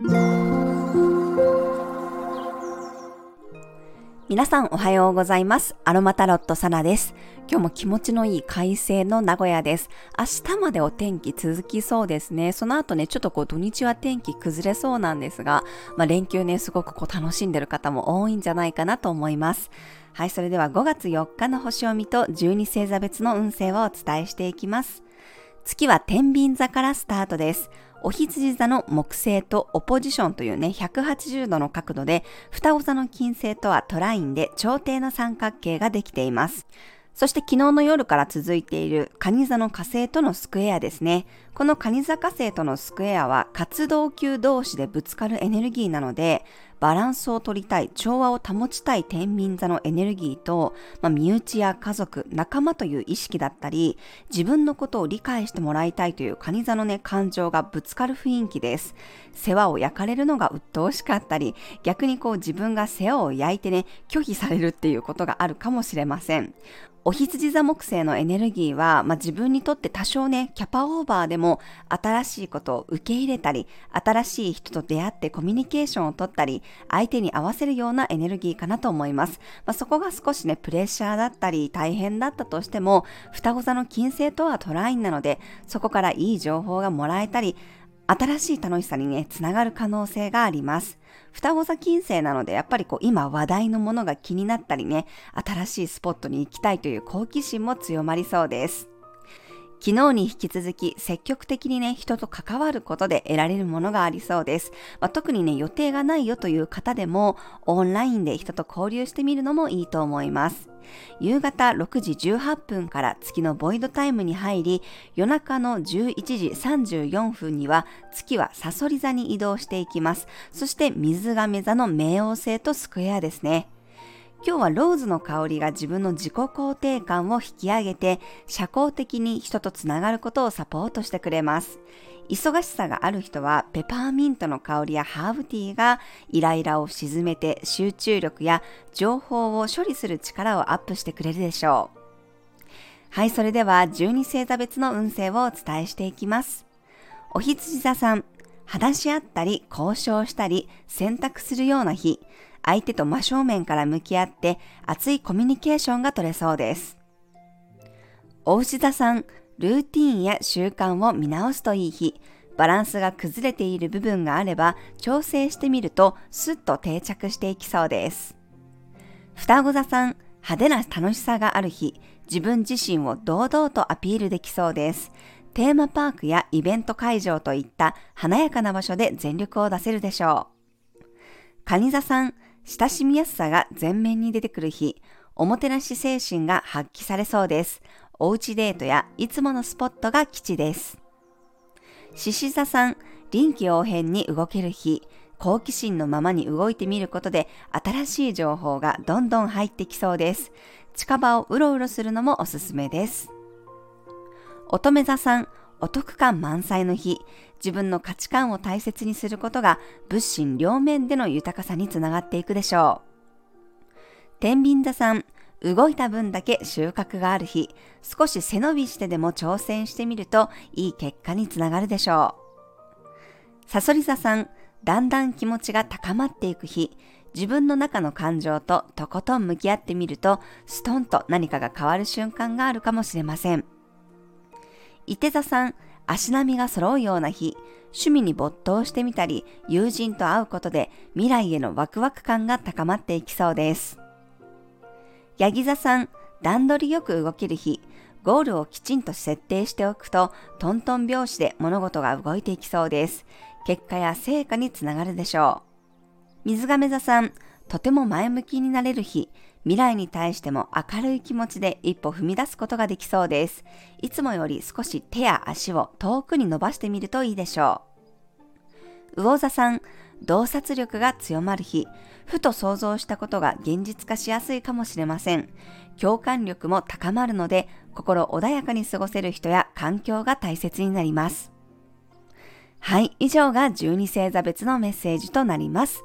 皆さんおはようございます。アロマタロットサナです。今日も気持ちのいい快晴の名古屋です。明日までお天気続きそうですね。その後ね、ちょっとこう土日は天気崩れそうなんですが、まあ、連休ね、すごくこう楽しんでる方も多いんじゃないかなと思います。はい、それでは5月4日の星を見と12星座別の運勢をお伝えしていきます。月は天秤座からスタートです。お羊座の木星とオポジションというね、180度の角度で、双子座の金星とはトラインで朝廷の三角形ができています。そして昨日の夜から続いている蟹座の火星とのスクエアですね。この蟹座火星とのスクエアは活動球同士でぶつかるエネルギーなので、バランスを取りたい、調和を保ちたい天秤座のエネルギーと、まあ、身内や家族、仲間という意識だったり、自分のことを理解してもらいたいという蟹座のね、感情がぶつかる雰囲気です。世話を焼かれるのが鬱陶しかったり、逆にこう自分が世話を焼いてね、拒否されるっていうことがあるかもしれません。お羊座木星のエネルギーは、まあ、自分にとって多少ね、キャパオーバーでもも新しいことを受け入れたり、新しい人と出会ってコミュニケーションを取ったり、相手に合わせるようなエネルギーかなと思います。まあ、そこが少しね、プレッシャーだったり大変だったとしても、双子座の金星とはトラインなので、そこからいい情報がもらえたり、新しい楽しさにね、つながる可能性があります。双子座金星なので、やっぱりこう今話題のものが気になったりね、新しいスポットに行きたいという好奇心も強まりそうです。昨日に引き続き積極的にね、人と関わることで得られるものがありそうです。まあ、特にね、予定がないよという方でも、オンラインで人と交流してみるのもいいと思います。夕方6時18分から月のボイドタイムに入り、夜中の11時34分には月はサソリ座に移動していきます。そして水亀座の冥王星とスクエアですね。今日はローズの香りが自分の自己肯定感を引き上げて、社交的に人とつながることをサポートしてくれます。忙しさがある人はペパーミントの香りやハーブティーがイライラを鎮めて集中力や情報を処理する力をアップしてくれるでしょう。はい、それでは12星座別の運勢をお伝えしていきます。お羊座さん、話し合ったり交渉したり選択するような日、相手と真正面から向き合って熱いコミュニケーションが取れそうです。お牛座さん、ルーティンや習慣を見直すといい日、バランスが崩れている部分があれば調整してみるとスッと定着していきそうです。双子座さん、派手な楽しさがある日、自分自身を堂々とアピールできそうです。テーマパークやイベント会場といった華やかな場所で全力を出せるでしょう。蟹座さん、親しみやすさが前面に出てくる日、おもてなし精神が発揮されそうです。おうちデートやいつものスポットが基地です。獅子座さん、臨機応変に動ける日、好奇心のままに動いてみることで新しい情報がどんどん入ってきそうです。近場をうろうろするのもおすすめです。乙女座さん、お得感満載の日、自分の価値観を大切にすることが物心両面での豊かさにつながっていくでしょう。天秤座さん、動いた分だけ収穫がある日、少し背伸びしてでも挑戦してみるといい結果につながるでしょう。さそり座さん、だんだん気持ちが高まっていく日、自分の中の感情ととことん向き合ってみると、ストンと何かが変わる瞬間があるかもしれません。伊手座さん、足並みが揃うような日、趣味に没頭してみたり、友人と会うことで未来へのワクワク感が高まっていきそうです。ヤギ座さん、段取りよく動ける日、ゴールをきちんと設定しておくと、トントン拍子で物事が動いていきそうです。結果や成果につながるでしょう。水亀座さん、とても前向きになれる日、未来に対しても明るい気持ちで一歩踏み出すことができそうです。いつもより少し手や足を遠くに伸ばしてみるといいでしょう。魚座さん、洞察力が強まる日、ふと想像したことが現実化しやすいかもしれません。共感力も高まるので、心穏やかに過ごせる人や環境が大切になります。はい、以上が12星座別のメッセージとなります。